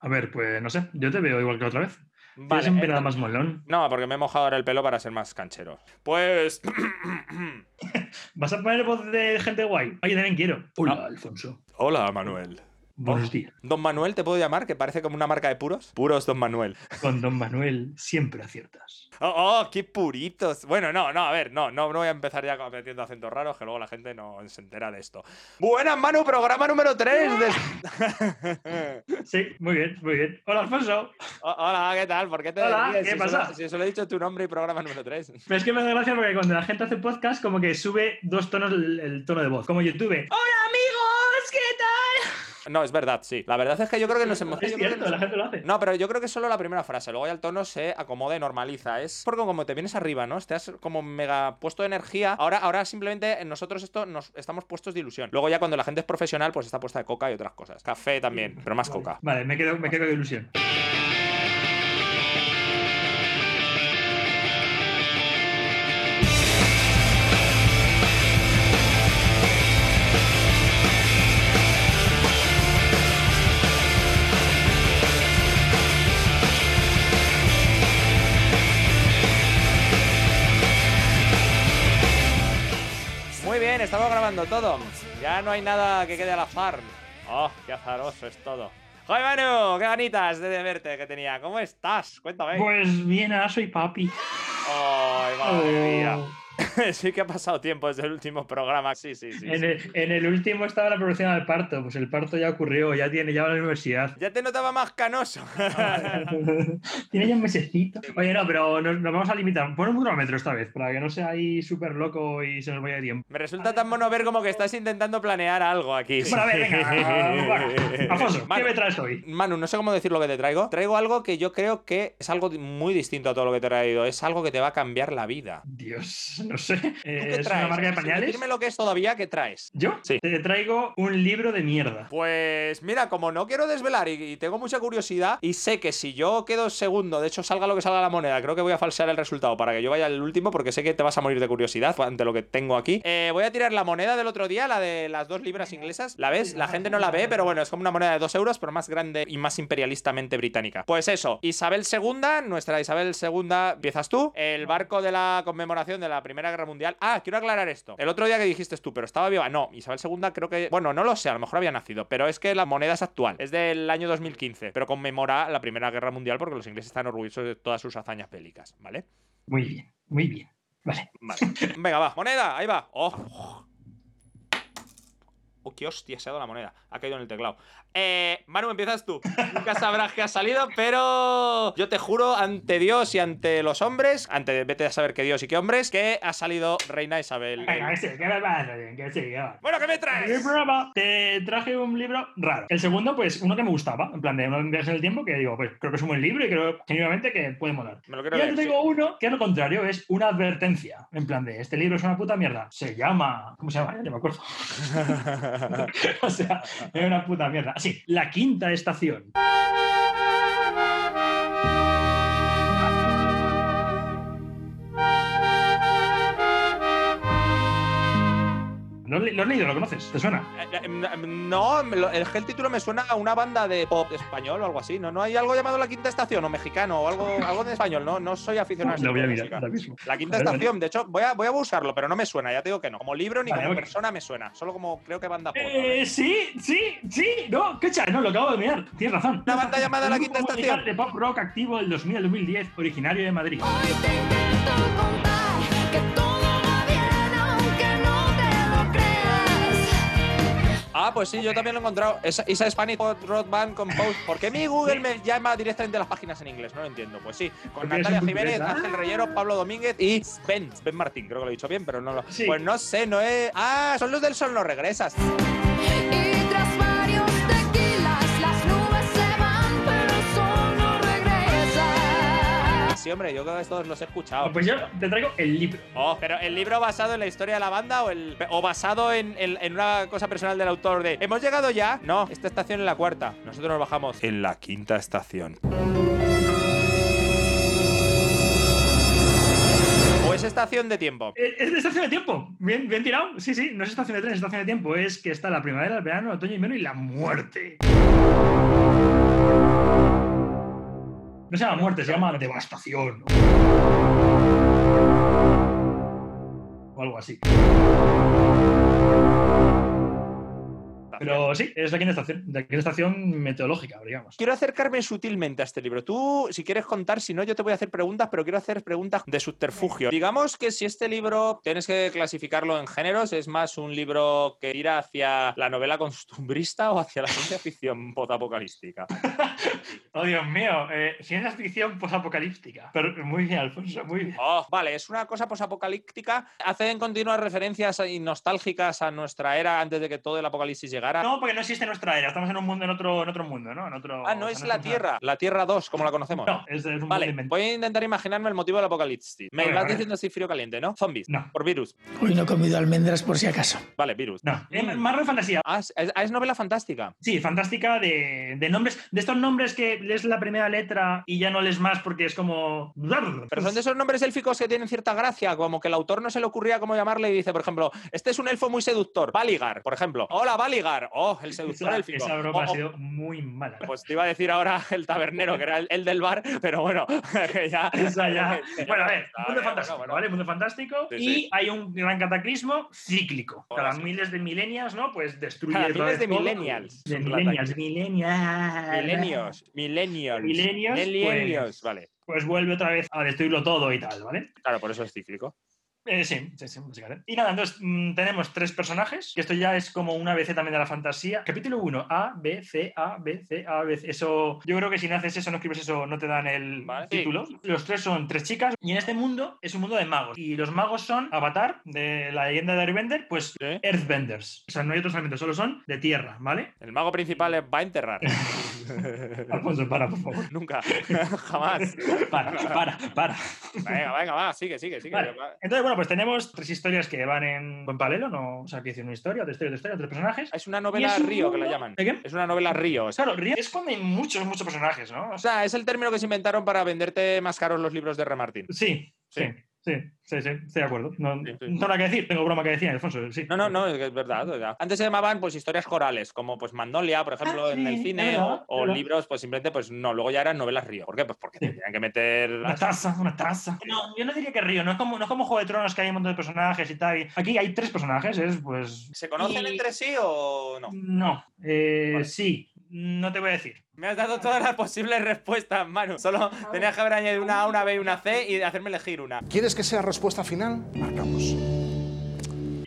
A ver, pues no sé, yo te veo igual que otra vez. Vale, Tienes un eh, más molón. No, porque me he mojado ahora el pelo para ser más canchero. Pues. ¿Vas a poner voz de gente guay? Ay, yo también quiero. Hola, Alfonso. Hola, Manuel. Buenos días. Don Manuel, ¿te puedo llamar? Que parece como una marca de puros. Puros Don Manuel. Con Don Manuel siempre aciertas. Oh, oh, qué puritos. Bueno, no, no, a ver, no, no, no voy a empezar ya metiendo acentos raros, que luego la gente no se entera de esto. Buenas, Manu, programa número 3 de... Sí, muy bien, muy bien. Hola, Alfonso. Oh, hola, ¿qué tal? ¿Por qué te Hola? ¿qué si pasa? Solo, si solo he dicho tu nombre y programa número 3. Pero es que me da gracia porque cuando la gente hace podcast, como que sube dos tonos el, el tono de voz. Como YouTube. ¡Hola. No, es verdad, sí. La verdad es que yo creo que nos hemos... Es cierto, la gente lo hace. No, pero yo creo que es solo la primera frase. Luego ya el tono se acomoda y normaliza. Es porque como te vienes arriba, ¿no? Te has como mega puesto de energía. Ahora, ahora simplemente nosotros esto nos estamos puestos de ilusión. Luego ya cuando la gente es profesional, pues está puesta de coca y otras cosas. Café también, pero más coca. Vale, me quedo, me quedo de ilusión. Estamos grabando todo. Ya no hay nada que quede al azar. Oh, qué azaroso es todo. ¡Joder, Manu! ¡Qué ganitas de verte que tenía! ¿Cómo estás? Cuéntame. Pues bien, ahora soy papi. ¡Ay, madre mía! Sí que ha pasado tiempo desde el último programa. Sí, sí, sí. En sí. el, en el último estaba la producción del parto. Pues el parto ya ocurrió, ya tiene, ya va a la universidad. Ya te notaba más canoso. tiene ya un mesecito. Oye, no, pero nos, nos vamos a limitar. Pon un cronómetro esta vez, para que no sea ahí súper loco y se nos vaya de tiempo. Me resulta tan mono ver como que estás intentando planear algo aquí. Bueno, a ver, venga. bueno. Alfonso, ¿qué me traes hoy? Manu, no sé cómo decir lo que te traigo. Traigo algo que yo creo que es algo muy distinto a todo lo que te he traído. Es algo que te va a cambiar la vida. Dios, no sé. Eh, ¿Tú qué ¿Es traes? una marca de pañales? Decirme lo que es todavía, ¿qué traes? ¿Yo? Sí. Te traigo un libro de mierda. Pues mira, como no quiero desvelar y, y tengo mucha curiosidad y sé que si yo quedo segundo, de hecho salga lo que salga la moneda, creo que voy a falsear el resultado para que yo vaya al último porque sé que te vas a morir de curiosidad ante lo que tengo aquí. Eh, voy a tirar la moneda del otro día, la de las dos libras inglesas. ¿La ves? La gente no la ve, pero bueno, es como una moneda de dos euros, pero más grande y más imperialistamente británica. Pues eso, Isabel II, nuestra Isabel II, empiezas tú. El barco de la conmemoración de la Primera Guerra Mundial. Ah, quiero aclarar esto. El otro día que dijiste tú, pero estaba viva. No, Isabel II creo que. Bueno, no lo sé, a lo mejor había nacido, pero es que la moneda es actual. Es del año 2015, pero conmemora la Primera Guerra Mundial porque los ingleses están orgullosos de todas sus hazañas bélicas, ¿vale? Muy bien, muy bien. Vale. Vale. Venga, va. Moneda, ahí va. Oh. Oh, qué hostia, se ha dado la moneda. Ha caído en el teclado. Eh, Manu, empiezas tú. Nunca sabrás qué ha salido, pero yo te juro ante Dios y ante los hombres, ante vete a saber qué Dios y qué hombres, que ha salido Reina Isabel. Venga, que sí, que me pasa, que sí, que va. Bueno, ¿qué me El traes? programa, te traje un libro raro. El segundo, pues uno que me gustaba, en plan de uno de el tiempo, que digo, pues creo que es un buen libro y creo genuinamente que puede molar. Me lo Y quiero ahora leer. te sí. tengo uno que lo contrario, es una advertencia. En plan de, este libro es una puta mierda. Se llama... ¿Cómo se llama? Ya no me acuerdo. o sea, es una puta mierda. La Quinta Estación. ¿Lo, has leído? ¿Lo conoces? ¿Te suena? Eh, eh, No, me lo- es que el título me suena a una banda de pop español o algo así. ¿No, no hay algo llamado La Quinta Estación o mexicano o algo, algo de español? No, no soy aficionado a ese Lo voy a mirar música. ahora mismo. La Quinta A ver, Estación, de hecho, voy a, voy a buscarlo, pero no me suena, ya te digo que no. Como libro ni Vale, como persona me suena. Solo como creo que banda pop. Eh, sí, sí, sí, no, qué no, lo acabo de mirar, tienes razón. Una banda llamada La Quinta Estación. de pop rock activo del 2000 al 2010, originario de Madrid. Hoy te intento contar que Ah, pues sí, yo también lo he encontrado. Esa, esa Spanish Rock Band Compose. ¿Por qué mi Google me llama directamente las páginas en inglés? No lo entiendo. Pues sí, con Natalia Jiménez. Ángel Reyero, Pablo Domínguez y Ben. Ben Martín, creo que lo he dicho bien, pero no lo. Sí. Pues no sé, no es. Ah, son los del Sol no regresas. Sí, hombre, yo creo que estos los he escuchado. Pues yo te traigo el libro. Oh, pero el libro basado en la historia de la banda o, el, o basado en, en- en una cosa personal del autor de ¿Hemos llegado ya? No, esta estación es la cuarta. Nosotros nos bajamos en la quinta estación. ¿O es estación de tiempo? Eh, Es de estación de tiempo. Bien, bien tirado. Sí, sí, no es estación de tren, es estación de tiempo. Es que está la primavera, el verano, el otoño, el invierno y la muerte. No se llama muerte, se llama devastación. O algo así. Pero sí, es la quinta estación, la quinta estación meteorológica, digamos. Quiero acercarme sutilmente a este libro. Tú, si quieres contar, si no, yo te voy a hacer preguntas, pero quiero hacer preguntas de subterfugio. Digamos que si este libro tienes que clasificarlo en géneros, es más un libro que tira hacia la novela costumbrista o hacia la ciencia ficción postapocalíptica. Oh, Dios mío, eh, ciencia ficción posapocalíptica. Pero muy bien, Alfonso, muy bien. Oh, vale, es una cosa posapocalíptica. Hacen continuas referencias y nostálgicas a nuestra era antes de que todo el apocalipsis llegara. No, porque no existe nuestra era, estamos en un mundo, en otro, en otro mundo, ¿no? En otro, Ah, no o sea, es la Tierra, la Tierra 2, como la conocemos. No, es, es un Vale, voy a intentar imaginarme el motivo del apocalipsis. Me vas diciendo si frío caliente, ¿no? Zombies. No. Por virus. Hoy no he comido almendras por si acaso. Vale, virus. No, es más de fantasía. Ah, es novela fantástica. Sí, fantástica de, de nombres, de estos nombres que lees la primera letra y ya no lees más porque es como. Pero son de esos nombres élficos que tienen cierta gracia, como que el autor no se le ocurría cómo llamarle y dice, por ejemplo, este es un elfo muy seductor, Valigar, por ejemplo. Hola, Valigar. Oh, el seductor élfico. esa broma Oh, ha oh, sido muy mala. Pues te iba a decir ahora el tabernero, que era el, el del bar, pero bueno, que ya. Esa ya. Bueno, a ver, mundo fantástico, bueno, bueno. ¿vale? Mundo fantástico. Sí, y sí. hay un gran cataclismo cíclico. Ahora Cada sí. miles de milenias, ¿no? Pues destruye. Cada miles de millennials. De millennials, millennials. Milenios, millennials. Millennials, Millennials, pues- vale. Pues vuelve otra vez a destruirlo todo y tal, ¿vale? Claro, por eso es cíclico. Eh, sí, sí, sí, básicamente. Y nada, entonces mm, tenemos tres personajes, que esto ya es como una ABC también de la fantasía. Capítulo 1, A, B, C, A, B, C, A, B, C. Eso, yo creo que si no haces eso, no escribes eso, no te dan el Vale. Sí. título. Los tres son tres chicas, y en este mundo es un mundo de magos. Y los magos son Avatar, de la leyenda de Airbender, pues Sí. Earthbenders. O sea, no hay otros elementos, solo son de tierra, ¿vale? El mago principal va a enterrar. Alfonso, para, por favor. Nunca, jamás. Para, para, para. Venga, venga, va, sigue, sigue, sigue. Vale. Entonces, bueno, pues tenemos tres historias que van en, en paralelo, ¿no? O sea, que dice una historia, otra historia, otra historia, tres personajes. Es una novela es un río que la llaman. ¿De qué? Es una novela río. o sea, Claro, Río es cuando hay muchos, muchos personajes, ¿no? O sea, es el término que se inventaron para venderte más caros los libros de Remartin. sí, sí, Sí. Sí, sí, sí, estoy de acuerdo. No, Sí, sí. no tengo nada que decir, tengo broma que decir, Alfonso, sí. No, no, no, es que es verdad. Antes se llamaban pues historias corales, como pues Magnolia, por ejemplo, Ah, en el cine, o, verdad, verdad. libros, pues simplemente, pues no, luego ya eran novelas río. ¿Por qué? Pues porque Sí. tenían que meter. Una taza, una taza. No, yo no diría que Río, no es como, no es como Juego de Tronos que hay un montón de personajes y tal. Aquí hay tres personajes, es pues. ¿Se conocen Y- entre sí o no? No, eh, Vale. sí, no te voy a decir. Me has dado todas las posibles respuestas, Manu. Solo tenías que haber añadido una A, una B y una C y hacerme elegir una. ¿Quieres que sea respuesta final? Marcamos.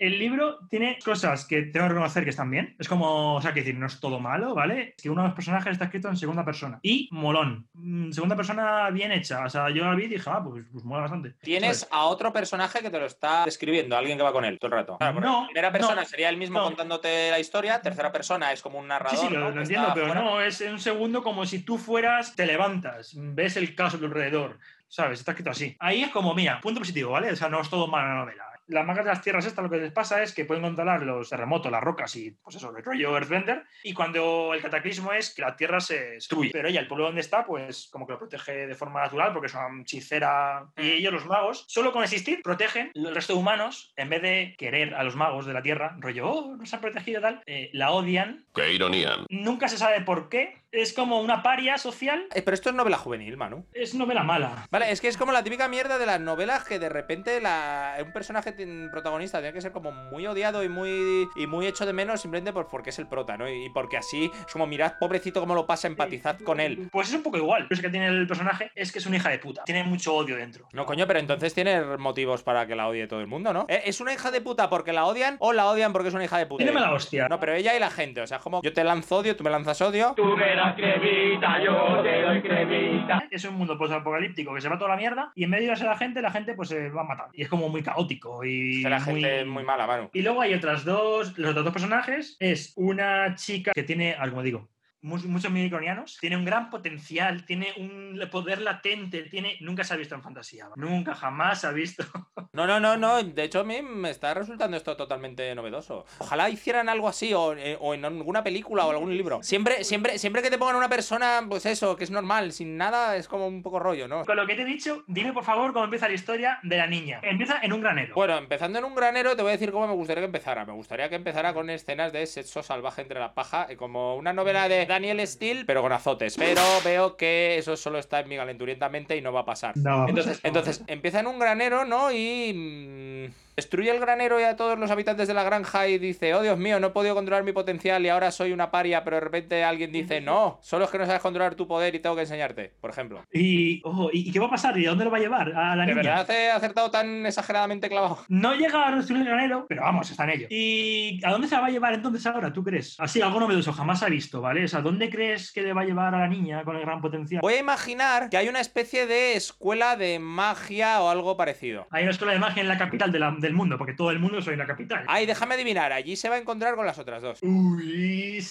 El libro tiene cosas que tengo que reconocer que están bien. Es como, o sea, que decir, no es todo malo, ¿vale? Es que uno de los personajes está escrito en segunda persona. Y molón. Mm, Segunda persona bien hecha. O sea, yo la vi y dije, ah, pues, pues mola bastante. Tienes ¿Sabes? a otro personaje que te lo está describiendo, alguien que va con él todo el rato. Claro, No, primera persona no, sería él mismo no. contándote la historia, tercera persona es como un narrador. Sí, sí, lo, entiendo, pero fuera. no, es en un segundo como si tú fueras, te levantas, ves el caso a tu alrededor, ¿sabes? Está escrito así. Ahí es como, mira, punto positivo, ¿vale? O sea, no es todo mala novela. Las magas de las tierras estas lo que les pasa es que pueden controlar los terremotos, las rocas y, pues eso, el rollo Earthbender, y cuando el cataclismo es que la tierra se destruye. Pero ella, el pueblo donde está, pues como que lo protege de forma natural porque es una hechicera. Y ellos, los magos, solo con existir, protegen. El resto de humanos, en vez de querer a los magos de la tierra, rollo, oh, nos han protegido y tal, eh, la odian Qué ironía. Nunca se sabe por qué. Es como una paria social. Eh, pero esto es novela juvenil, Manu. Es novela mala. Vale, es que es como la típica mierda de las novelas que de repente la, un personaje protagonista tiene que ser como muy odiado y muy, y muy hecho de menos simplemente por, porque es el prota, ¿no? Y porque así es como mirad, pobrecito, cómo lo pasa, empatizad con él. Pues es un poco igual. Lo que tiene el personaje es que es una hija de puta. Tiene mucho odio dentro. No, coño, pero entonces tiene motivos para que la odie todo el mundo, ¿no? ¿Eh, ¿Es una hija de puta porque la odian o la odian porque es una hija de puta? Tiene mala hostia. No, pero ella y la gente, o sea, es como yo te lanzo odio, tú me lanzas odio. Tú me das cremita, yo te doy cremita. Es un mundo post-apocalíptico que se va toda la mierda y en medio de irse la gente, la gente pues se va a matar. Y es como muy caótico y la muy... gente es muy mala, Manu. Y luego hay otras dos, los otros dos personajes. Es una chica que tiene, algo como digo, muchos micronianos, tiene un gran potencial, tiene un poder latente, tiene, nunca se ha visto en fantasía, nunca, jamás se ha visto. No, no, no, no. De hecho, a mí me está resultando esto totalmente novedoso. Ojalá hicieran algo así, o, eh, o en alguna película o algún libro. Siempre, siempre, siempre que te pongan una persona, pues eso, que es normal, sin nada, es como un poco rollo, ¿no? Con lo que te he dicho, dime por favor cómo empieza la historia de la niña. Empieza en un granero. Bueno, empezando en un granero, te voy a decir cómo me gustaría que empezara. Me gustaría que empezara con escenas de sexo salvaje entre la paja, eh, como una novela de Daniel Steele, pero con azotes. Pero veo que eso solo está en mi calenturientamente y no va a pasar. No. Entonces, entonces empieza en un granero, ¿no? Y. mm, Destruye el granero y a todos los habitantes de la granja y dice, oh Dios mío, no he podido controlar mi potencial y ahora soy una paria, pero de repente alguien dice, no, solo es que no sabes controlar tu poder y tengo que enseñarte, por ejemplo. Y, ojo, ¿y qué va a pasar? ¿Y a dónde lo va a llevar? A la ¿De niña. verdad he acertado tan exageradamente clavado? No llega a destruir el granero, pero vamos, está en ello. ¿Y a dónde se la va a llevar entonces ahora, tú crees? Así, algo novedoso, jamás ha visto, ¿vale? O sea, ¿dónde crees que le va a llevar a la niña con el gran potencial? Voy a imaginar que hay una especie de escuela de magia o algo parecido. Hay una escuela de magia en la capital de la- del mundo, porque todo el mundo soy la capital. Ay, déjame adivinar, allí se va a encontrar con las otras dos. Uy,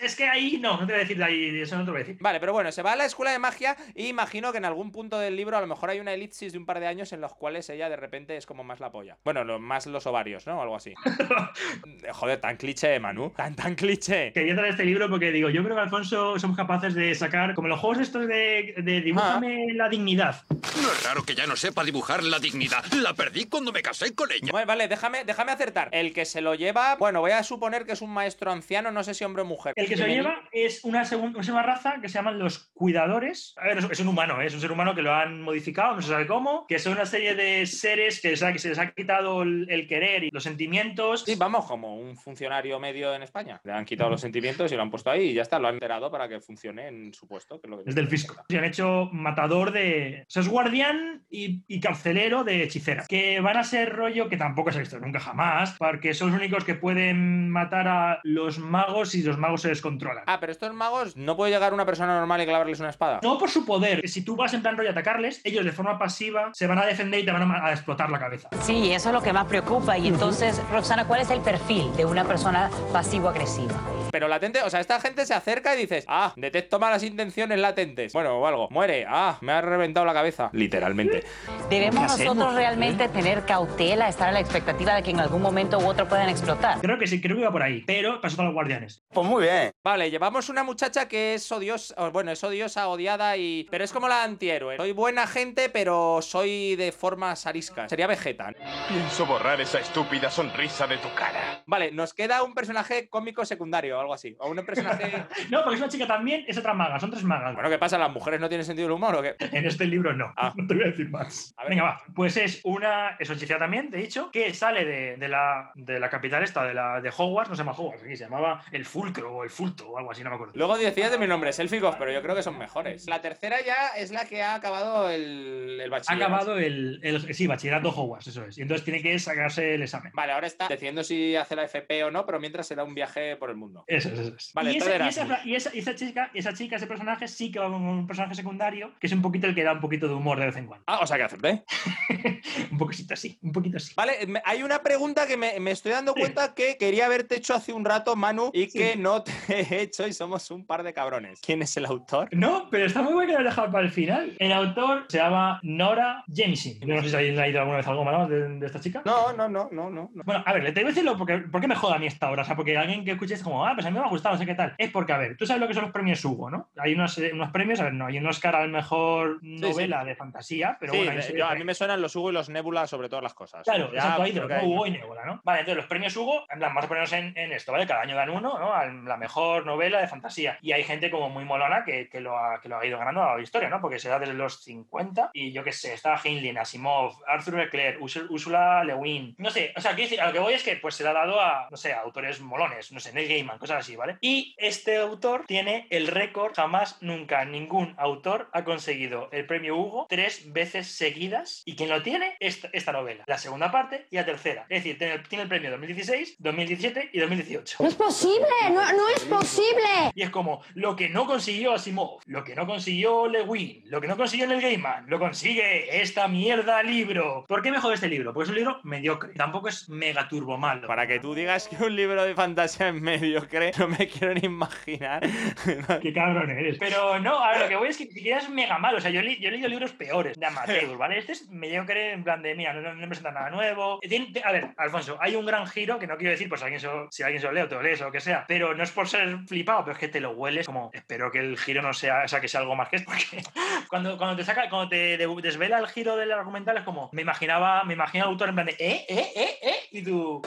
es que ahí no, no te voy a decir de ahí, eso no te voy a decir. Vale, pero bueno, se va a la escuela de magia y imagino que en algún punto del libro a lo mejor hay una elipsis de un par de años en los cuales ella de repente es como más la polla. Bueno, lo- más los ovarios, ¿no? O algo así. Joder, tan cliché, Manu. Tan, tan cliché. Quería traer este libro porque digo, yo creo que Alfonso somos capaces de sacar, como los juegos estos de, de dibújame la dignidad. No es raro que ya no sepa dibujar la dignidad. La perdí cuando me casé con ella. Vale, vale, déjame, déjame acertar. El que se lo lleva, bueno, voy a suponer que es un maestro anciano, no sé si hombre o mujer. El que se lo lleva es una segunda, una segunda raza que se llaman los cuidadores. A ver, es- un humano, ¿eh? es un ser humano que lo han modificado, no se sabe cómo, que son una serie de seres que se, ha- que se les ha quitado el, el querer y los sentimientos. Sí, vamos, como un funcionario medio en España. Le han quitado los sentimientos y lo han puesto ahí y ya está, lo han enterado para que funcione en su puesto. Que es lo que Es del fisco. Se han hecho matador de. O sea, es guardián y, y carcelero de hechiceras. Que van a ser rollo que tampoco se ha visto nunca jamás. Porque son los únicos que pueden matar a los magos y los magos se descontrolan. Ah, pero estos magos no puede llegar una persona normal y clavarles una espada. No por su poder. que Si tú vas en plan rollo a atacarles, ellos de forma pasiva se van a defender y te van a, explotar la cabeza. Sí, eso es lo que más preocupa. Y entonces, Roxana, ¿cuál es el perfil de una persona pasivo-agresiva? Pero latente, o sea, esta gente se acerca y dices, ah, detecto malas intenciones latentes. Bueno, o algo. Muere, ah, me ha reventado la cabeza. Literalmente. ¿Debemos nosotros realmente tener cautela, estar a la expectativa de que en algún momento u otro puedan explotar? Creo que sí, creo que iba por ahí. Pero pasó a los guardianes. Pues muy bien. Vale, llevamos una muchacha que es odiosa, bueno, es odiosa, odiada y... Pero es como la antihéroe. Soy buena gente, pero soy de formas ariscas. Sería Vegeta. ¿no? Pienso borrar esa estúpida sonrisa de tu cara. Vale, nos queda un personaje cómico secundario o algo así. O un personaje... No, porque es una chica también, es otra maga. Son tres magas. Bueno, ¿qué pasa? ¿Las mujeres no tienen sentido del humor o qué? En este libro no. Ah. No te voy a decir más. A ver. Venga, va. Pues es una. Es hechicera también, de hecho, que sale de, de la, de la capital esta, de, la, de Hogwarts. No se llama Hogwarts aquí, se llamaba el Fulcro o el Fulto o algo así, no me acuerdo. Luego decías de mis nombres, élficos, pero yo creo que son mejores. La tercera ya es la que ha acabado el, el Ha bachillerato. acabado el, el. Sí, bachillerato Hogwarts, eso es. Y entonces tiene que sacarse el examen. Vale, ahora está decidiendo si hace la FP o no, pero mientras se da un viaje por el mundo. Eso es, eso es. Vale, y, esa, y, esa, y esa- y esa chica, esa chica, ese personaje sí que va con un personaje secundario, que es un poquito el que da un poquito de humor de vez en cuando. Ah, o sea que acepté. un poquito así, un poquito así. Vale, me- hay una pregunta que me, me estoy dando cuenta que quería haberte hecho hace un rato, Manu, y Sí. que no te he hecho y somos un par de cabrones. ¿Quién es el autor? No, pero está muy bueno que lo hayas dejado para el final. El autor se llama Nora Jameson. Yo no sé si habéis leído alguna vez algo más de, de esta chica. No, no, no, no, no. no. Bueno, a ver, le tengo que decirlo porque ¿por qué me joda a mí esta hora? O sea, porque alguien que escuche es como, ah, pues a mí me ha gustado, no sé qué tal. Es porque, a ver, tú sabes lo que son los premios Hugo, ¿no? Hay unos, eh, unos premios, a ver, no hay un Oscar al mejor novela de fantasía, pero Sí, bueno, se- yo- a mí me suenan los Hugo y los Nebula sobre todas las cosas. Claro, Ya, exacto, hay Hugo y Nebula, ¿no? Vale, entonces los premios Hugo, en plan, vamos a ponernos en, en esto, ¿vale? Cada año dan uno, ¿no? A la mejor novela de fantasía. Y hay gente como muy molona que, que lo, ha, que lo ha ido ganando a la historia, ¿no? Porque se da desde los 50 y yo qué sé, está Heinlein, Asimov, Arthur Leclerc, Ursula Le Guin. No sé, o sea, decir, a lo que voy es que pues se le ha dado a, no sé, a autores molones, no sé, Neil Gaiman, cosas así, ¿vale? Y este autor tiene el récord, jamás, nunca, ningún autor ha conseguido el premio Hugo tres veces seguidas. ¿Y quien lo tiene? Esta, esta novela. La segunda parte y la tercera. Es decir, tiene, tiene el premio 2016, 2017 y 2018. No es posible, no, no es posible. Y es como lo que no consiguió Asimov, lo que no consiguió Lewin, lo que no consiguió Neil Gaiman, lo consigue esta mierda libro. ¿Por qué me jode este libro? Porque es un libro mediocre. Tampoco es mega turbo malo. Para que tú digas que un libro de fantasía es mediocre, no me quiero ni imaginar. Qué cabrón eres. Pero no, a ver, lo que voy es que ni siquiera es mega malo. O sea, yo, he li- yo he leído libros peores de amateur, ¿vale? Este es mediocre en plan de, mira, no, no, no presenta nada nuevo. Tiene- a ver, Alfonso, hay un gran giro que no quiero decir, pues alguien se lo- si alguien se lo lee o te lo lees o lo que sea, pero no es por ser flipado, pero es que te lo hueles como, espero que el giro no sea, o sea, que sea algo más que esto, porque cuando, cuando te saca, cuando te de- desvela el giro del argumental es como, me imaginaba, me imaginaba al autor en plan de, eh, eh, eh, eh, y tú...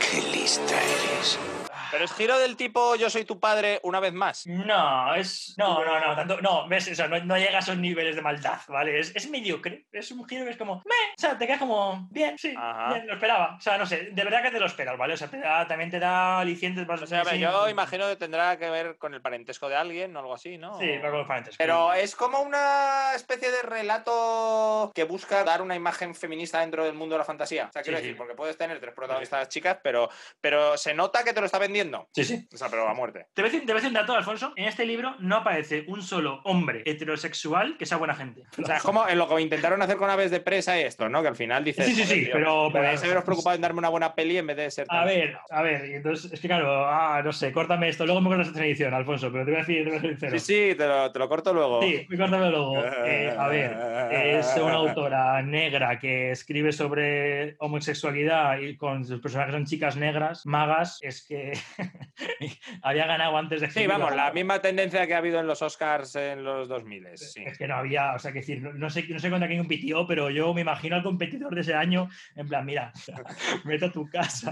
Pero es giro del tipo Yo soy tu padre una vez más. No, es. No, no, no, tanto. No, ves, o sea, no, no llega a esos niveles de maldad, ¿vale? Es, es mediocre. Es un giro que es como. "Meh", O sea, te quedas como. Bien, sí. Bien, lo esperaba. O sea, no sé, de verdad que te lo esperas, ¿vale? O sea, te da- también te da alicientes para. O sea, yo imagino que tendrá que ver con el parentesco de alguien o algo así, ¿no? Sí, va con los parentescos. Pero es como una especie de relato que busca dar una imagen feminista dentro del mundo de la fantasía. O sea, quiero Sí, decir, sí. porque puedes tener tres protagonistas chicas, pero, pero se nota que te lo está vendiendo. Sí, sí. O sea, pero a muerte. Te voy, a decir, un dato, Alfonso. En este libro no aparece un solo hombre heterosexual que sea buena gente. O sea, es como en lo que intentaron hacer con Aves de Presa y esto, ¿no? Que al final dices. Sí, sí, "Joder, sí, tío, pero- pero- haberos preocupado en darme una buena peli en vez de ser. A ver, a ver, entonces, es que claro, ah, no sé, córtame esto, luego me cortas esta edición, Alfonso, pero te voy a decir, te voy a ser sincero. Sí, sí, te lo, te lo corto luego. Sí, córtame luego. Eh, a ver, es una autora negra que escribe sobre homosexualidad y con sus personajes son chicas negras, magas, es que había ganado antes de Sí, vamos, la misma tendencia que ha habido en los Oscars en los 2000. Sí. Es que no había, o sea, que decir, no, no sé, no sé contra quién compitió, pero yo me imagino al competidor de ese año, en plan, mira, vete a tu casa.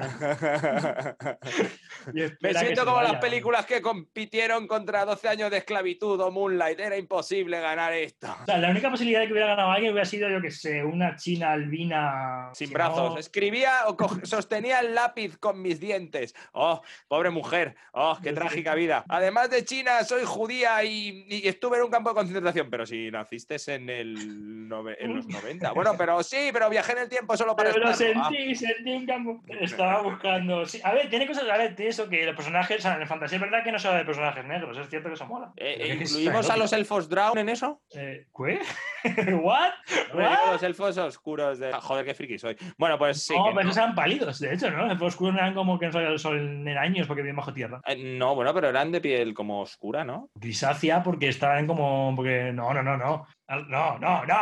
Me siento como las vaya. películas que compitieron contra 12 años de esclavitud o Moonlight. Era imposible ganar esto. O sea, la única posibilidad de que hubiera ganado alguien hubiera sido, yo que sé, una china albina. Sin si brazos. no- Escribía o sostenía el lápiz con mis dientes. Oh, pobre mujer. Oh, qué trágica vida. Además de China, soy judía y, y estuve en un campo de concentración. Pero si naciste en, el nove- en los 90. Bueno, pero sí, pero viajé en el tiempo solo para Pero lo. Ah. sentí, sentí un campo. Estaba buscando. sí, A ver, tiene cosas. A ver, tiene eso que los personajes. O sea, en fantasía es verdad que no se habla de personajes negros. Es cierto que eso mola. Eh, ¿Incluimos a los elfos Drown en eso? Eh, ¿Qué? ¿What? Los elfos oscuros de. Joder, qué friki soy. Bueno, pues sí. no, pero no. eran pálidos, de hecho, ¿no? Los oscuros eran como que no salía el sol en años porque viven bajo tierra. Eh, No, bueno, pero eran de piel como oscura, ¿no? Grisácea porque estaban como. Porque. No, no, no, no. No, no, no.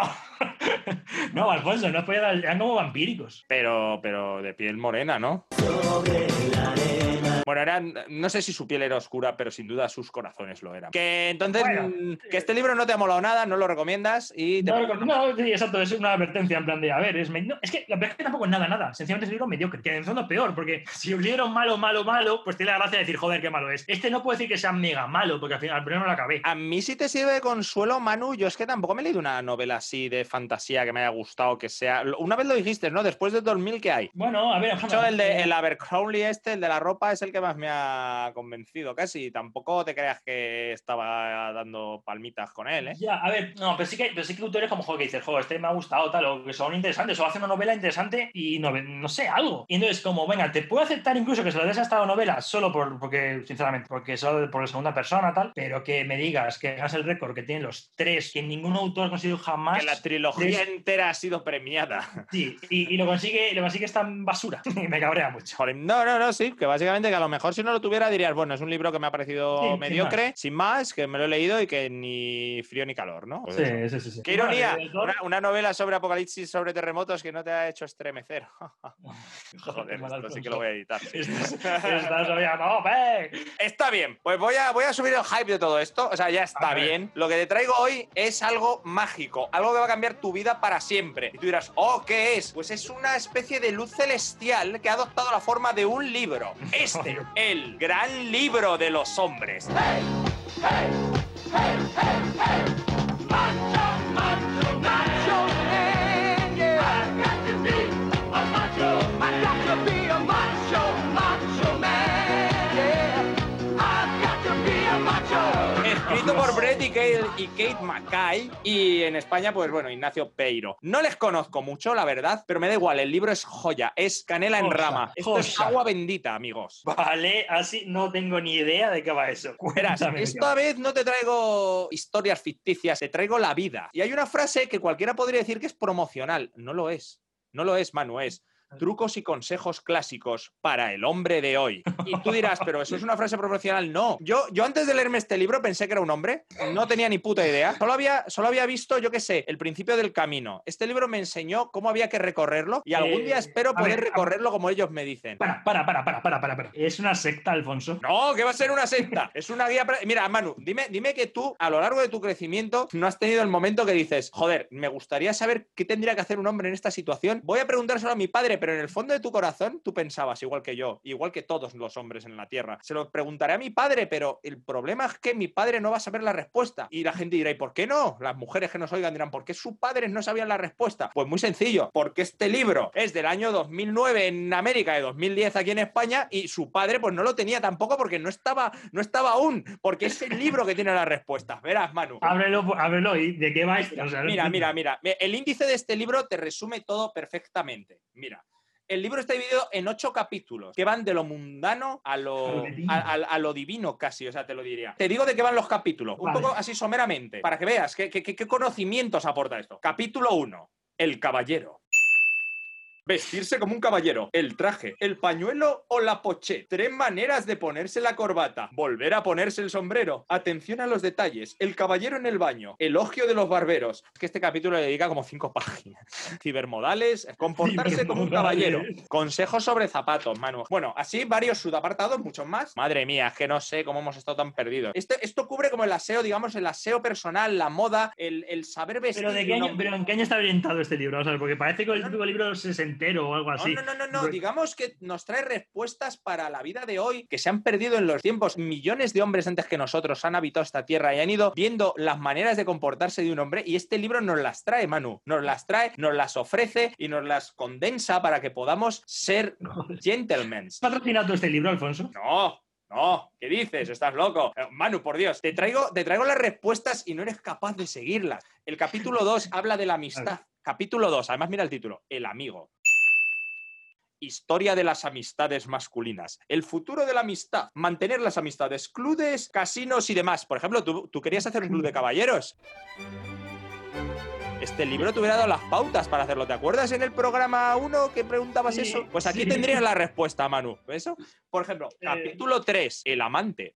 no, Alfonso, no eran como vampíricos. Pero, pero de piel morena, ¿no? Bueno, eran, no sé si su piel era oscura, pero sin duda sus corazones lo eran. Que entonces, Bueno, mm, que este libro no te ha molado nada, no lo recomiendas y te No, parece- no, sí, exacto, es una advertencia en plan de, a ver, es, me- no, es que la verdad es que tampoco es nada, nada, sencillamente es un libro mediocre, que en el fondo peor, porque si un libro malo, malo, malo, pues tiene la gracia de decir, joder, qué malo es. Este no puedo decir que sea mega malo, porque al final al primero no lo acabé. A mí si te sirve de consuelo, Manu, yo es que tampoco me he leído una novela así de fantasía que me haya gustado, que sea... Una vez lo dijiste, ¿no? Después del 2000, ¿qué hay? Bueno, a ver, De hecho, el de el Abercrombie este, el de la ropa, es el que más me ha convencido casi. Tampoco te creas que estaba dando palmitas con él, ¿eh? Ya, a ver, no, pero sí que, pero sí que autores como, joder, que dices, joder, este me ha gustado, tal, o que son interesantes, o hace una novela interesante y no, no sé, algo. Y entonces, como, venga, te puedo aceptar incluso que se lo des a esta novela solo por, porque, sinceramente, porque solo por la segunda persona, tal, pero que me digas que hagas el récord que tienen los tres, que ningún autor ha conseguido jamás. Que la trilogía tres- entera ha sido premiada. Sí, y, y lo consigue, lo consigue esta basura. me cabrea mucho. No, no, no, sí, que básicamente que lo mejor si no lo tuviera dirías, bueno, es un libro que me ha parecido Sí, sin mediocre, sin más. que me lo he leído y que ni frío ni calor, ¿no? Pues eso. sí, sí, sí. Qué ironía, una, una novela sobre apocalipsis, sobre terremotos que no te ha hecho estremecer. Joder, esto sí que lo voy a editar. sí. Está bien, pues voy a, voy a subir el hype de todo esto. O sea, ya está bien. Lo que te traigo hoy es algo mágico, algo que va a cambiar tu vida para siempre. Y tú dirás, oh, ¿qué es? Pues es una especie de luz celestial que ha adoptado la forma de un libro. Este, el gran libro de los hombres. Kate, y Kate Mackay y en España, pues bueno, Ignacio Peiro. No les conozco mucho, la verdad, pero me da igual, el libro es joya, es canela en rama. Esto es agua bendita, amigos. Vale, así no tengo ni idea de qué va eso. Cuéntame esta vez no te traigo historias ficticias, te traigo la vida. Y hay una frase que cualquiera podría decir que es promocional. No lo es. No lo es, Manu, es trucos y consejos clásicos para el hombre de hoy. Y tú dirás, pero eso es una frase promocional. No. Yo, yo antes de leerme este libro pensé que era un hombre. No tenía ni puta idea. Solo había, solo había visto, yo qué sé, el principio del camino. Este libro me enseñó cómo había que recorrerlo y algún Eh, día espero a poder ver, recorrerlo como ellos me dicen. Para, para, para, para, para, para, para. Es una secta, Alfonso. No, que va a ser una secta. Es una guía. para- Mira, Manu, dime, dime que tú, a lo largo de tu crecimiento, no has tenido el momento que dices, joder, me gustaría saber qué tendría que hacer un hombre en esta situación. Voy a preguntárselo a mi padre, pero en el fondo de tu corazón tú pensabas, igual que yo, igual que todos los hombres en la Tierra. Se lo preguntaré a mi padre, pero el problema es que mi padre no va a saber la respuesta. Y la gente dirá, ¿y por qué no? Las mujeres que nos oigan dirán, ¿por qué sus padres no sabían la respuesta? Pues muy sencillo, porque este libro es del año 2009 en América, de 2010 aquí en España, y su padre pues no lo tenía tampoco porque no estaba, no estaba aún, porque es el libro que tiene las respuestas. Verás, Manu. Ábrelo, ábrelo y de qué va esto. O sea, no Mira, mira, mira. El índice de este libro te resume todo perfectamente. Mira. El libro está dividido en ocho capítulos que van de lo mundano a lo, a, a- a lo divino casi, o sea, te lo diría. Te digo de qué van los capítulos, un Vale. poco así someramente, para que veas qué, qué- qué- qué conocimientos aporta esto. Capítulo 1. El caballero. Vestirse como un caballero, el traje, el pañuelo o la poche. Tres maneras de ponerse la corbata. Volver a ponerse el sombrero. Atención a los detalles. El caballero en el baño. Elogio de los barberos. Es que este capítulo le dedica como cinco páginas. Cibermodales. Comportarse como un caballero. Consejos sobre zapatos, Manu. Bueno, así varios subapartados, muchos más. Madre mía, es que no sé cómo hemos estado tan perdidos. Esto, esto cubre como el aseo, digamos, el aseo personal, la moda, el, el saber vestir. Pero, de qué un año, hombre. pero ¿en qué año está orientado este libro? O sea, porque parece que es el típico libro sesentero o algo así. No, no, no, no, no. Digamos que nos trae respuestas para la vida de hoy que se han perdido en los tiempos. Millones de hombres antes que nosotros han habitado esta tierra y han ido viendo las maneras de comportarse de un hombre y este libro nos las trae, Manu. Nos las trae, nos las ofrece y nos las condensa para que podamos ser gentlemen. ¿Has patrocinado este libro, Alfonso? No. No, ¿qué dices? Estás loco. Eh, Manu, por Dios, te traigo, te traigo las respuestas y no eres capaz de seguirlas. El capítulo 2 habla de la amistad. Capítulo 2, además mira el título, El amigo. Historia de las amistades masculinas. El futuro de la amistad. Mantener las amistades. Clubes, casinos y demás. Por ejemplo, ¿tú, tú querías hacer un club de caballeros. Este libro te hubiera dado las pautas para hacerlo. ¿Te acuerdas en el programa 1 que preguntabas Sí, eso? Pues aquí sí. tendrías la respuesta, Manu. ¿Eso? Por ejemplo, Eh. capítulo 3, El amante.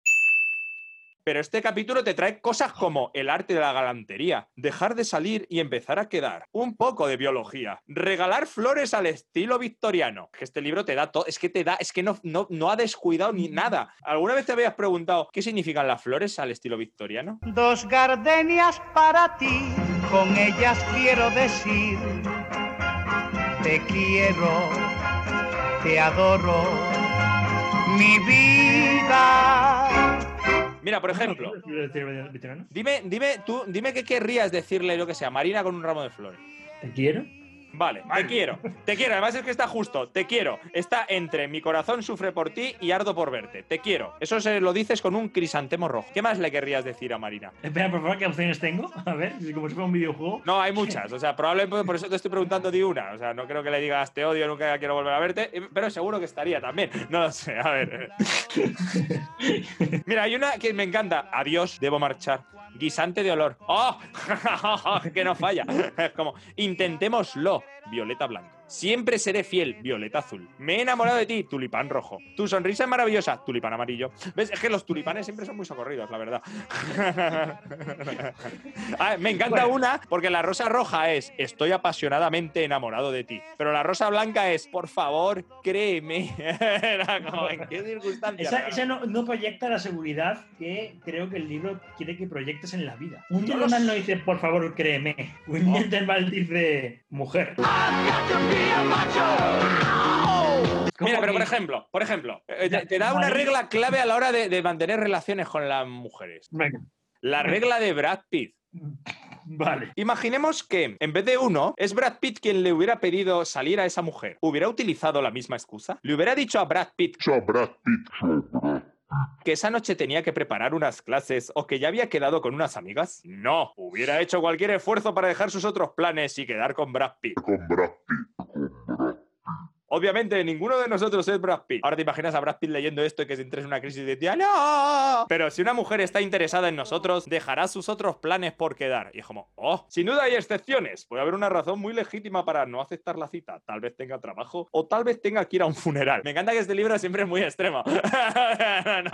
Pero este capítulo te trae cosas como el arte de la galantería, dejar de salir y empezar a quedar, un poco de biología, regalar flores al estilo victoriano. Que este libro te da todo, es que te da, es que no, no, no ha descuidado ni nada. ¿Alguna vez te habías preguntado qué significan las flores al estilo victoriano? Dos gardenias para ti, con ellas quiero decir, te quiero, te adoro, mi vida. Mira, por ejemplo, ¿Veterano? dime, dime, tú, dime qué querrías decirle, yo que sea, Marina con un ramo de flores. ¿Te quiero? Vale, te quiero, te quiero. Además es que está justo, te quiero. Está entre mi corazón sufre por ti y ardo por verte. Te quiero. Eso se lo dices con un crisantemo rojo. ¿Qué más le querrías decir a Marina? Espera, por favor, ¿qué opciones tengo? A ver, como si fuera un videojuego. No, hay muchas. O sea, probablemente por eso te estoy preguntando de una. O sea, no creo que le digas te odio, nunca quiero volver a verte. eh, Pero seguro que estaría también. No lo sé, a ver. Mira, hay una que me encanta. Adiós, debo marchar. Guisante de olor. ¡Oh! que no falla. Es como, intentémoslo. Violeta blanca. Siempre seré fiel. Violeta azul. Me he enamorado de ti. Tulipán rojo. Tu sonrisa es maravillosa. Tulipán amarillo. ¿Ves? Es que los tulipanes siempre son muy socorridos, la verdad. Ah, me encanta Bueno. una porque la rosa roja es estoy apasionadamente enamorado de ti. Pero la rosa blanca es por favor, créeme. Era como, ¿en qué circunstancias? Esa, esa no, no proyecta la seguridad que creo que el libro quiere que proyectes en la vida. Un lo gentleman sé. no dice, por favor, créeme. Un Oh. dice, mujer. ¿Cómo Mira, pero por ejemplo, por ejemplo, eh, te, te da una regla clave a la hora de, de mantener relaciones con las mujeres. Venga, La regla de Brad Pitt. vale. Imaginemos que, en vez de uno, es Brad Pitt quien le hubiera pedido salir a esa mujer. ¿Hubiera utilizado la misma excusa? ¿Le hubiera dicho a Brad Pitt que esa noche tenía que preparar unas clases o que ya había quedado con unas amigas? No, hubiera hecho cualquier esfuerzo para dejar sus otros planes y quedar con Brad Pitt. Obviamente, ninguno de nosotros es Brad Pitt. Ahora te imaginas a Brad Pitt leyendo esto y que se entre en una crisis de tía, ¡No! Pero si una mujer está interesada en nosotros, dejará sus otros planes por quedar. Y es como, ¡oh! Sin duda hay excepciones. Puede haber una razón muy legítima para no aceptar la cita. Tal vez tenga trabajo o tal vez tenga que ir a un funeral. Me encanta que este libro siempre es muy extremo. no,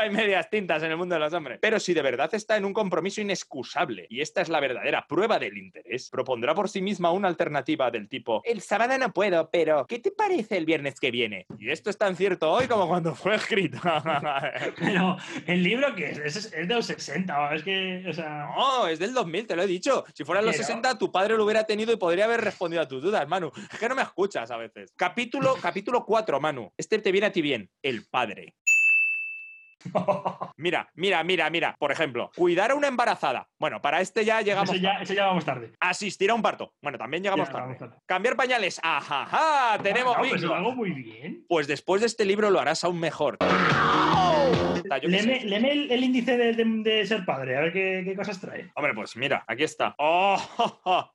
hay, medias tintas en el mundo de los hombres. Pero si de verdad está en un compromiso inexcusable y esta es la verdadera prueba del interés, propondrá por sí misma una alternativa del tipo: El sábado no puedo, pero ¿qué te parece el viernes que viene? Y esto es tan cierto hoy como cuando fue escrito. Pero el libro que es, es, es de los 60, es que, o sea... No, es del 2000, te lo he dicho. Si fueran los Pero- 60, tu padre lo hubiera tenido y podría haber respondido a tus dudas, Manu. Es que no me escuchas a veces. Capítulo, capítulo 4, Manu. Este te viene a ti bien. El padre. Mira, mira, mira, mira. Por ejemplo, cuidar a una embarazada. Bueno, para este ya llegamos. Eso ya, eso ya vamos tarde. Asistir a un parto. Bueno, también llegamos Ya, tarde. Cambiar pañales. Ajaja, tenemos Ah, no, pues lo hago muy bien. Pues después de este libro lo harás aún mejor. Léeme, léeme el, el índice de, de- de ser padre, a ver qué, qué cosas trae. Hombre, pues mira, aquí está. ¡Oh!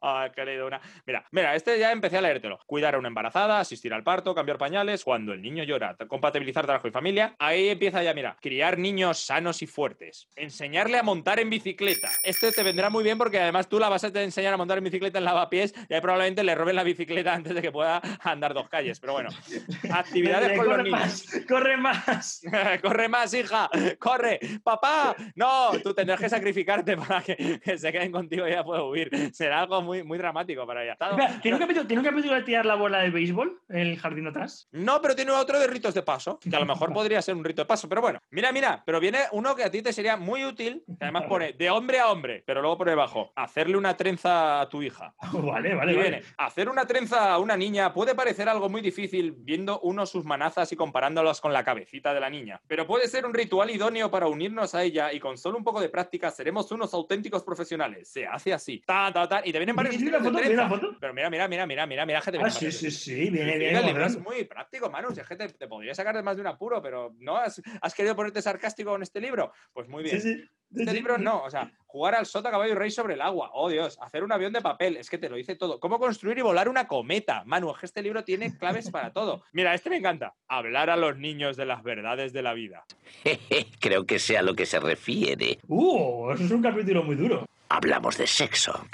he leído una. Mira, mira, este ya empecé a leértelo. Cuidar a una embarazada, asistir al parto, cambiar pañales, cuando el niño llora, compatibilizar trabajo y familia. Ahí empieza ya, mira, criar niños sanos y fuertes. Enseñarle a montar en bicicleta. Este te vendrá muy bien porque además tú la vas a enseñar a montar en bicicleta en lavapiés y ahí probablemente le roben la bicicleta antes de que pueda andar dos calles. Pero bueno, actividades con los corre niños. más, corre más. corre más, hija, corre, papá. No, tú tendrás que sacrificarte para que, que se queden contigo y ella pueda huir. Será algo muy, muy dramático para ella. ¿Tiene un, capítulo, ¿Tiene un capítulo de tirar la bola de béisbol en el jardín de atrás? No, pero tiene otro de ritos de paso, que a lo mejor podría ser un rito de paso, pero bueno, mira, mira, pero viene uno que a ti te sería muy útil, que además pone de hombre a hombre, pero luego pone debajo, hacerle una trenza a tu hija. Vale, vale, Y vale. viene, hacer una trenza a una niña puede parecer algo muy difícil viendo uno sus manazas y comparándolas con la cabecita de la niña, pero puede ser un ritual idóneo para unirnos a ella y con solo un poco de práctica seremos unos auténticos profesionales. Se hace así. Ta, ta, ta, y te vienen varios ¿Tiene una estilos de foto? ¿Tiene una trenza. foto? Pero mira, mira, mira, mira, mira, mira, que te Ah, sí, sí, sí, viene libro es muy práctico, Manu. Si es que te, te podría sacar de más de un apuro, pero ¿no? ¿Has, has querido ponerte sarcástico con este libro? Pues muy bien. Sí, sí. sí, Este libro no, o sea, jugar al sota, caballo y rey sobre el agua. Oh, Dios, hacer un avión de papel, es que te lo dice todo. ¿Cómo construir y volar una cometa? Manu, es que este libro tiene claves para todo. Mira, este me encanta. Hablar a los niños de las verdades de la vida. Creo que sea a lo que se refiere. Uh, eso es un capítulo muy duro. Hablamos de sexo.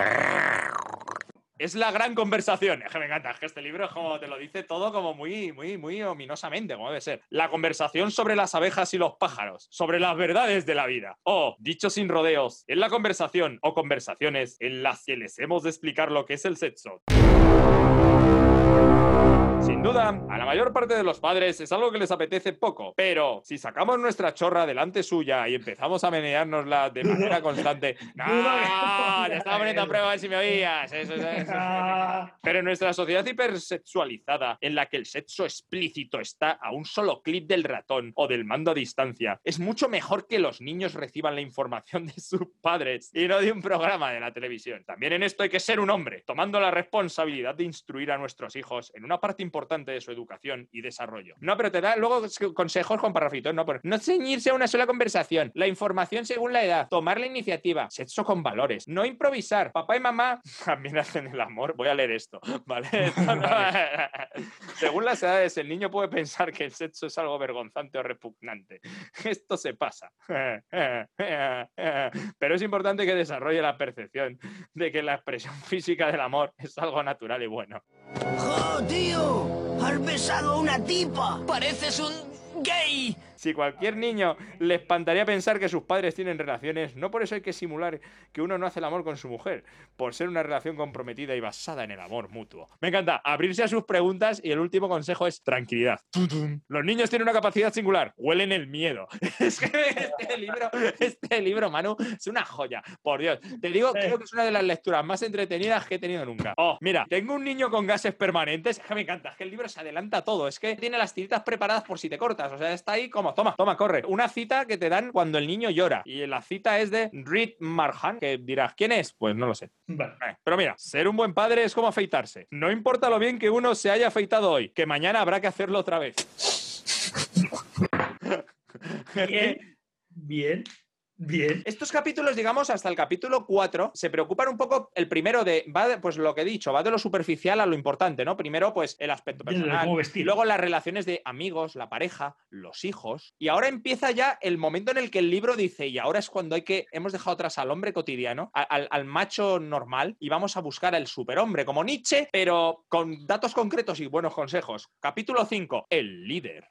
Es la gran conversación. Es que me encanta, es que este libro es como te lo dice todo como muy, muy, muy ominosamente, como debe ser. La conversación sobre las abejas y los pájaros, sobre las verdades de la vida. O, dicho sin rodeos, es la conversación o conversaciones en las que les hemos de explicar lo que es el sexo. Duda, a la mayor parte de los padres es algo que les apetece poco, pero si sacamos nuestra chorra delante suya y empezamos a meneárnosla de manera constante, no, te estaba poniendo a prueba a ver si me oías. Eso, eso, eso. Pero en nuestra sociedad hipersexualizada, en la que el sexo explícito está a un solo clic del ratón o del mando a distancia, es mucho mejor que los niños reciban la información de sus padres y no de un programa de la televisión. También en esto hay que ser un hombre, tomando la responsabilidad de instruir a nuestros hijos en una parte importante de su educación y desarrollo. No, pero te da luego consejos con parrafitos, no, Pero no ceñirse a una sola conversación, la información según la edad, tomar la iniciativa, sexo con valores, no improvisar. Papá y mamá también hacen el amor. Voy a leer esto, ¿vale? Esto no- según las edades, el niño puede pensar que el sexo es algo vergonzante o repugnante. Esto se pasa. Pero es importante que desarrolle la percepción de que la expresión física del amor es algo natural y bueno. ¡Oh, tío! ¡Has besado a una tipa! ¡Pareces un gay! Si cualquier niño le espantaría pensar que sus padres tienen relaciones, no por eso hay que simular que uno no hace el amor con su mujer, por ser una relación comprometida y basada en el amor mutuo. Me encanta abrirse a sus preguntas y el último consejo es tranquilidad. Los niños tienen una capacidad singular, huelen el miedo. Es que este libro, este libro, Manu, es una joya. Por Dios, te digo, creo que es una de las lecturas más entretenidas que he tenido nunca. Oh, mira, tengo un niño con gases permanentes, es que me encanta, es que el libro se adelanta todo, es que tiene las tiritas preparadas por si te cortas, o sea, está ahí como, toma, toma, corre. Una cita que te dan cuando el niño llora. Y la cita es de Reed Marhan, que dirás, ¿quién es? Pues no lo sé. Vale. Eh, Pero mira, ser un buen padre es como afeitarse. No importa lo bien que uno se haya afeitado hoy, que mañana habrá que hacerlo otra vez. Bien, bien, bien. Estos capítulos, digamos, hasta el capítulo 4, se preocupan un poco, el primero de, va de, pues lo que he dicho, va de lo superficial a lo importante, ¿no? Primero, pues el aspecto personal, vestir. luego las relaciones de amigos, la pareja, los hijos, y ahora empieza ya el momento en el que el libro dice, y ahora es cuando hay que, hemos dejado atrás al hombre cotidiano, al, al macho normal, y vamos a buscar al superhombre, como Nietzsche, pero con datos concretos y buenos consejos. Capítulo 5, el líder.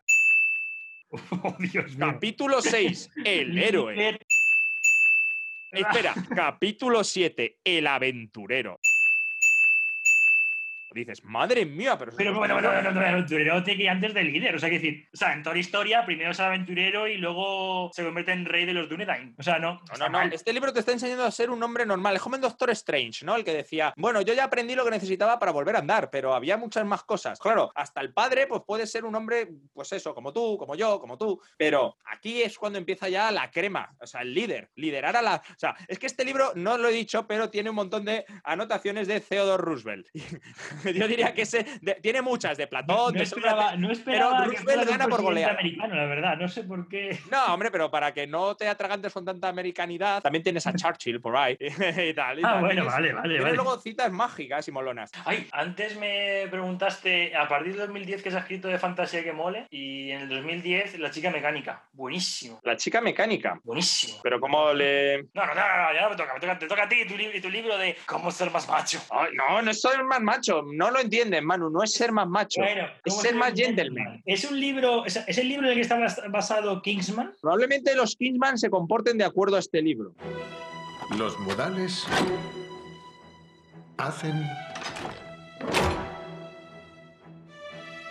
Oh, Dios. Capítulo 6, el héroe. Espera, capítulo 7, el aventurero. Dices, madre mía, pero... Pero bueno, bueno, bueno, no, el aventurero tiene que ir antes del líder. O sea, que decir, o sea, en toda la historia, primero es el aventurero y luego se convierte en rey de los Dunedain. O sea, no. No, no, no. Este libro te está enseñando a ser un hombre normal. Es como en Doctor Strange, ¿no? El que decía, bueno, yo ya aprendí lo que necesitaba para volver a andar, pero había muchas más cosas. Claro, hasta el padre, pues puede ser un hombre, pues eso, como tú, como yo, como tú. Pero aquí es cuando empieza ya la crema, o sea, el líder, liderar a la. O sea, es que este libro, no lo he dicho, pero tiene un montón de anotaciones de Theodore Roosevelt. yo diría que ese, de- tiene muchas, de Platón, No de esperaba, no esperaba pero Roosevelt gana por goleada. americano, la verdad. No sé por qué. No, hombre, pero para que no te atragantes con tanta americanidad, también tienes a Churchill por ahí y tal. y Ah, tal. bueno, Tienes- vale, vale, vale. luego citas mágicas y molonas. Ay, antes me preguntaste, a partir del 2010 que se ha escrito de fantasía que mole, y en el 2010 La chica mecánica. Buenísimo. La chica mecánica. Buenísimo. Pero como le... No, no, no, no, ya no me toca, me toca, te toca a ti tu, tu libro de cómo ser más macho. Ay, no, no ser más macho. No lo entiendes, Manu. No es ser más macho. Bueno, es ¿cómo ser más gentleman. Es un libro, es, es el libro en el que está bas- basado Kingsman. Probablemente los Kingsman se comporten de acuerdo a este libro. Los modales hacen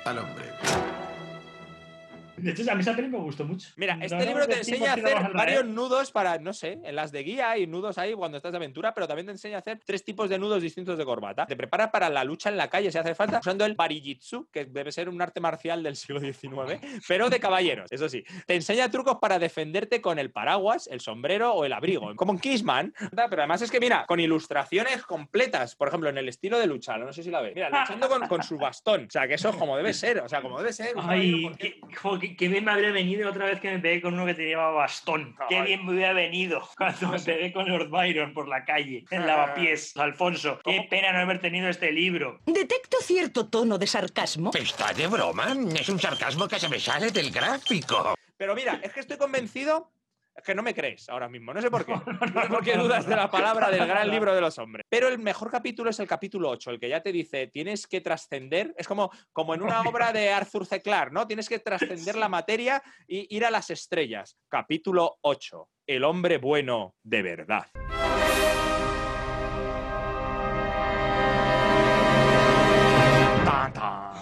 al hombre. De hecho, a mí esa peli me gustó mucho. Mira, este no, libro te enseña a hacer varios nudos para, no sé, en las de guía hay nudos ahí cuando estás de aventura, pero también te enseña a hacer tres tipos de nudos distintos de corbata. Te prepara para la lucha en la calle si hace falta, usando el parijitsu, que debe ser un arte marcial del siglo XIX, pero de caballeros, eso sí. Te enseña trucos para defenderte con el paraguas, el sombrero o el abrigo, como en Kissman, pero además es que mira, con ilustraciones completas, por ejemplo, en el estilo de luchar, no sé si la ves. Mira, luchando con, con su bastón, o sea, que eso es como debe ser, o sea, como debe ser. Ay, qué, qué- qué bien me habría venido otra vez que me pegué con uno que tenía bastón. Qué Ay. bien me hubiera venido cuando me pegué con Lord Byron por la calle, en lavapiés, Alfonso. Qué pena no haber tenido este libro. Detecto cierto tono de sarcasmo. ¿Está de broma? Es un sarcasmo que se me sale del gráfico. Pero mira, es que estoy convencido. Es que no me crees ahora mismo, no sé por qué. No sé por qué dudas de la palabra del gran libro de los hombres. Pero el mejor capítulo es el capítulo 8, el que ya te dice, tienes que trascender. Es como, como en una obra de Arthur C. Clarke, ¿no? Tienes que trascender la materia y ir a las estrellas. Capítulo 8, el hombre bueno de verdad.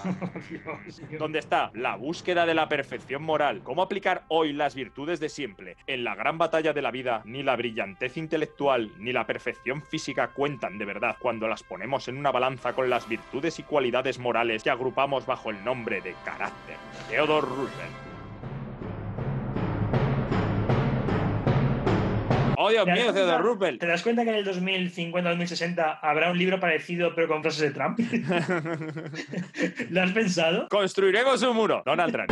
Tan. donde está la búsqueda de la perfección moral, cómo aplicar hoy las virtudes de siempre. En la gran batalla de la vida, ni la brillantez intelectual ni la perfección física cuentan de verdad cuando las ponemos en una balanza con las virtudes y cualidades morales que agrupamos bajo el nombre de carácter. Theodore Roosevelt. Oh, Dios ¿Te das mío, cuenta- Theodore Roosevelt. ¿Te das cuenta que en el 2050-2060 habrá un libro parecido pero con frases de Trump? ¿Lo has pensado? Construiremos un muro. Donald Trump.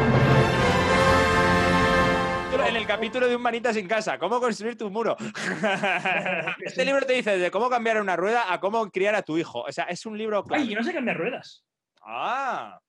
En el capítulo de Un Manita sin casa, ¿cómo construir tu muro? Este libro te dice de cómo cambiar una rueda a cómo criar a tu hijo. O sea, es un libro claro. Ay, yo no sé cambiar ruedas. Ah,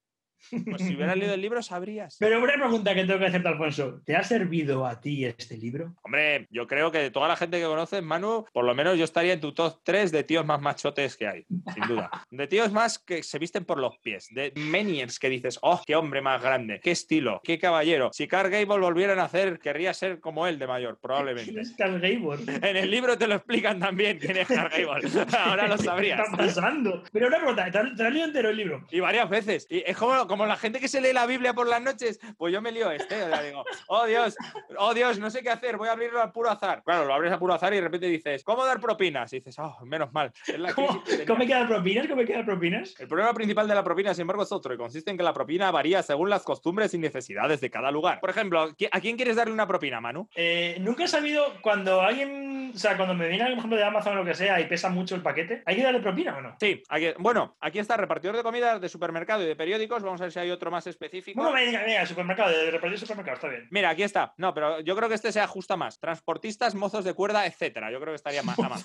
pues si hubieras leído el libro sabrías. Pero una pregunta que tengo que hacerte, Alfonso. ¿Te ha servido a ti este libro? Hombre, yo creo que de toda la gente que conoces, Manu, por lo menos yo estaría en tu top 3 de tíos más machotes que hay, sin duda. De tíos más que se visten por los pies, de meniers que dices, oh, qué hombre más grande, qué estilo, qué caballero. Si Carl Gable volviera a nacer, querría ser como él de mayor, probablemente. ¿Quién es Carl Gable? En el libro te lo explican también quién es Carl Gable. Ahora lo sabrías. ¿Qué está pasando? Pero una pregunta, ¿te has te has leído entero el libro? Y varias veces. Y es como, como la gente que se lee la Biblia por las noches, pues yo me lío este. O sea, digo, oh Dios, oh Dios, no sé qué hacer, voy a abrirlo al puro azar. Claro, lo abres a puro azar y de repente dices, ¿cómo dar propinas? Y dices, oh, menos mal. La ¿Cómo, crisis que ¿Cómo me quedan propinas? ¿Cómo me quedan propinas? El problema principal de la propina, sin embargo, es otro, y consiste en que la propina varía según las costumbres y necesidades de cada lugar. Por ejemplo, ¿qui- ¿a quién quieres darle una propina, Manu? Eh, nunca he sabido cuando alguien, o sea, cuando me viene, por ejemplo, de Amazon o lo que sea y pesa mucho el paquete, ¿hay que darle propina o no? Sí, aquí, bueno, aquí está repartidor de comidas, de supermercado y de periódicos. Vamos a ver si hay otro más específico. Bueno, venga, venga, supermercado, de repartir supermercado, está bien. Mira, aquí está. No, pero yo creo que este se ajusta más. Transportistas, mozos de cuerda, etcétera. Yo creo que estaría más más.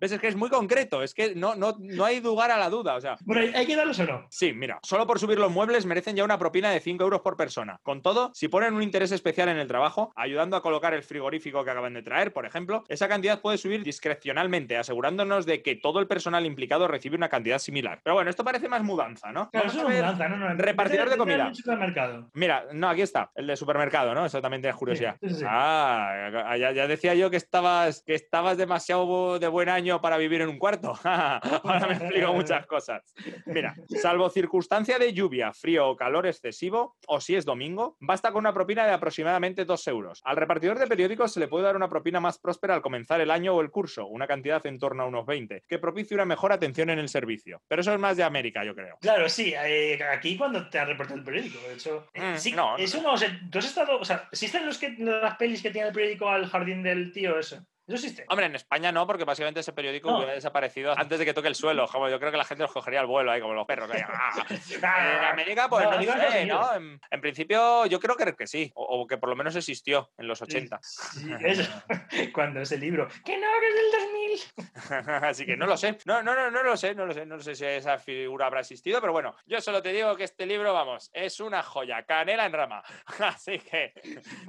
¿Ves? Es que es muy concreto. Es que no, no, no hay lugar a la duda. O sea, Bueno, ¿hay- ¿hay que darlos o no? Sí, mira, solo por subir los muebles merecen ya una propina de 5 euros por persona. Con todo, si ponen un interés especial en el trabajo, ayudando a colocar el frigorífico que acaban de traer, por ejemplo, esa cantidad puede subir discrecionalmente, asegurándonos de que todo el personal implicado recibe una cantidad similar. Pero bueno, esto parece más mudanza, ¿no? Claro, Vamos eso a ver mudanza, no, no, no, Repartidor de vete comida. supermercado. Mira, no, aquí está, el de supermercado, ¿no? Eso también tienes curiosidad. Sí, sí, sí. Ah, ya, ya decía yo que estabas, que estabas demasiado de buen año para vivir en un cuarto. Ahora me explico muchas cosas. Mira, salvo circunstancia de lluvia, frío o calor excesivo, o si es domingo, basta con una propina de aproximadamente 2 euros. Al repartidor de periódicos se le puede dar una propina más próspera al comenzar el año o el curso, una cantidad en torno a unos 20, que propicie una mejor atención en el servicio. Pero eso es más de América, yo creo. Claro, sí, eh, aquí cuando te ha reportado el periódico, de hecho. eh, Mm, sí, no, eso no, o sea, tú has estado, o sea, ¿existen los que, las pelis que tiene el periódico al jardín del tío eso? Eso existe. Hombre, en España no, porque básicamente ese periódico No. hubiera desaparecido antes de que toque el suelo. Como yo creo que la gente los cogería al vuelo ahí, como los perros. ¡ah! En América, pues No, no, sé, ¿no? En, en principio, yo creo que, que sí, o, o que por lo menos existió en los 80. Sí, eso. Cuando ese libro. Que no, que es del 2000. Así que no lo sé. No, no, no, no lo sé, no lo sé. No sé si esa figura habrá existido, pero bueno, yo solo te digo que este libro, vamos, es una joya, canela en rama. Así que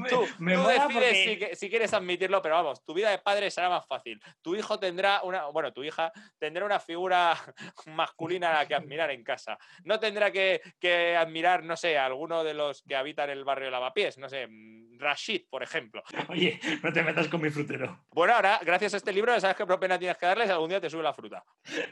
tú, me tú mola decides porque- si, si quieres admitirlo, pero vamos, tu vida de padre será más fácil. Tu hijo tendrá una, bueno, tu hija tendrá una figura masculina a la que admirar en casa. No tendrá que, que admirar, no sé, a alguno de los que habitan el barrio Lavapiés, no sé, mm, Rashid, por ejemplo. Oye, no te metas con mi frutero. Bueno, ahora, gracias a este libro, ya sabes qué propina tienes que darles, algún día te sube la fruta.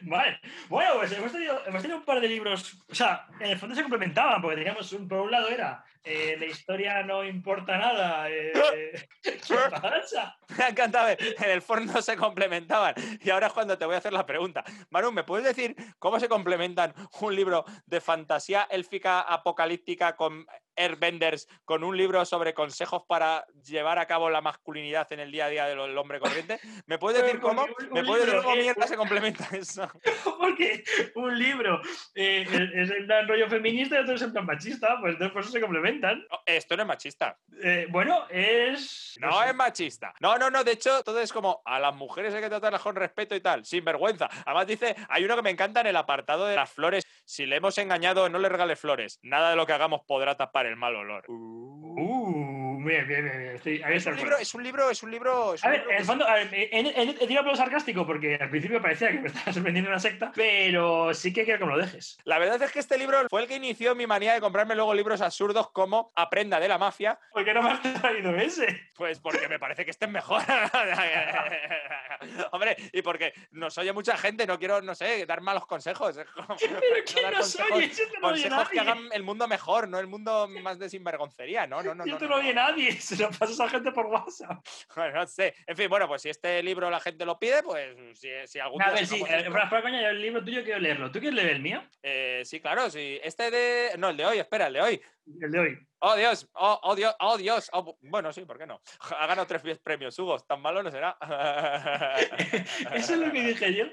Vale. Bueno, pues hemos tenido, hemos tenido un par de libros. O sea, en el fondo se complementaban, porque teníamos un, por un lado era eh, La historia no importa nada. eh, ¿Qué pasa? Me ha encantado. ver, En el forno se complementaban. Y ahora es cuando te voy a hacer la pregunta. Manu, ¿me puedes decir cómo se complementan un libro de fantasía élfica apocalíptica con airbenders, con un libro sobre consejos para llevar a cabo la masculinidad en el día a día del hombre corriente? ¿Me puedes decir cómo? ¿Me puedes decir cómo mierda se complementa eso? Porque un libro eh, es en plan rollo feminista y otro es en plan machista, pues entonces por eso se complementan. No, Esto no es machista. Eh, bueno, es. No sé. es machista. No, no, no. De hecho, todo es como a las mujeres hay que tratarlas con respeto y tal, sin vergüenza. Además, dice, hay uno que me encanta en el apartado de las flores. Si le hemos engañado, no le regales flores. Nada de lo que hagamos podrá tapar el mal olor. Uh, bien, bien, bien. Sí, ahí Es un libro, es un libro, es un libro. es A un ver, libro en que el fondo, a ver, he, tirado por lo sarcástico porque al principio parecía que me estaba sorprendiendo una secta, pero sí que quiero que me lo dejes. La verdad es que este libro fue el que inició mi manía de comprarme luego libros absurdos como Aprenda de la mafia. ¿Por qué no me has traído ese? Pues porque me parece que este es mejor. Hombre, y porque nos oye mucha gente, no quiero, no sé, dar malos consejos. Pero ¿quién dar nos oye? Esto no consejos que hagan el mundo mejor, no el mundo más de sinvergoncería. No, no, no. Si no, esto no, no oye nadie, se lo pasas a gente por WhatsApp. Bueno, no sé. En fin, bueno, pues si este libro la gente lo pide, pues si, si algún A día ver, sí, eh, yo el libro tuyo quiero leerlo. ¿Tú quieres leer el mío? Eh, sí, claro, sí. Este de. No, el de hoy, espera, el de hoy. El de hoy. Oh, Dios, oh, oh, Dios, oh, Dios. Oh, bu- bueno, sí, ¿por qué no? Ha ganado tres premios, Hugo. Tan malo no será. Eso es lo que dije yo.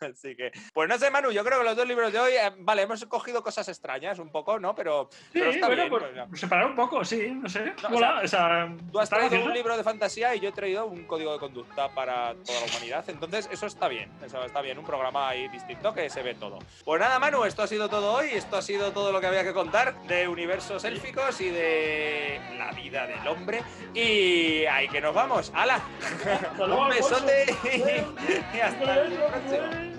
Así que, pues no sé, Manu, yo creo que los dos libros de hoy, eh, vale, hemos cogido cosas extrañas un poco, ¿no? Pero, Sí, pero está bueno, bien. pues, pues, ya. separar un poco, sí, no sé. No, o sea, Tú has traído un libro de fantasía y yo he traído un código de conducta para toda la humanidad. Entonces, eso está bien. Eso está bien. Un programa ahí distinto que se ve todo. Pues nada, Manu, esto ha sido todo hoy. Esto ha sido todo lo que había que contar de universos élficos y de la vida del hombre. Y ahí que nos vamos. ¡Hala! Un besote y hasta el próximo.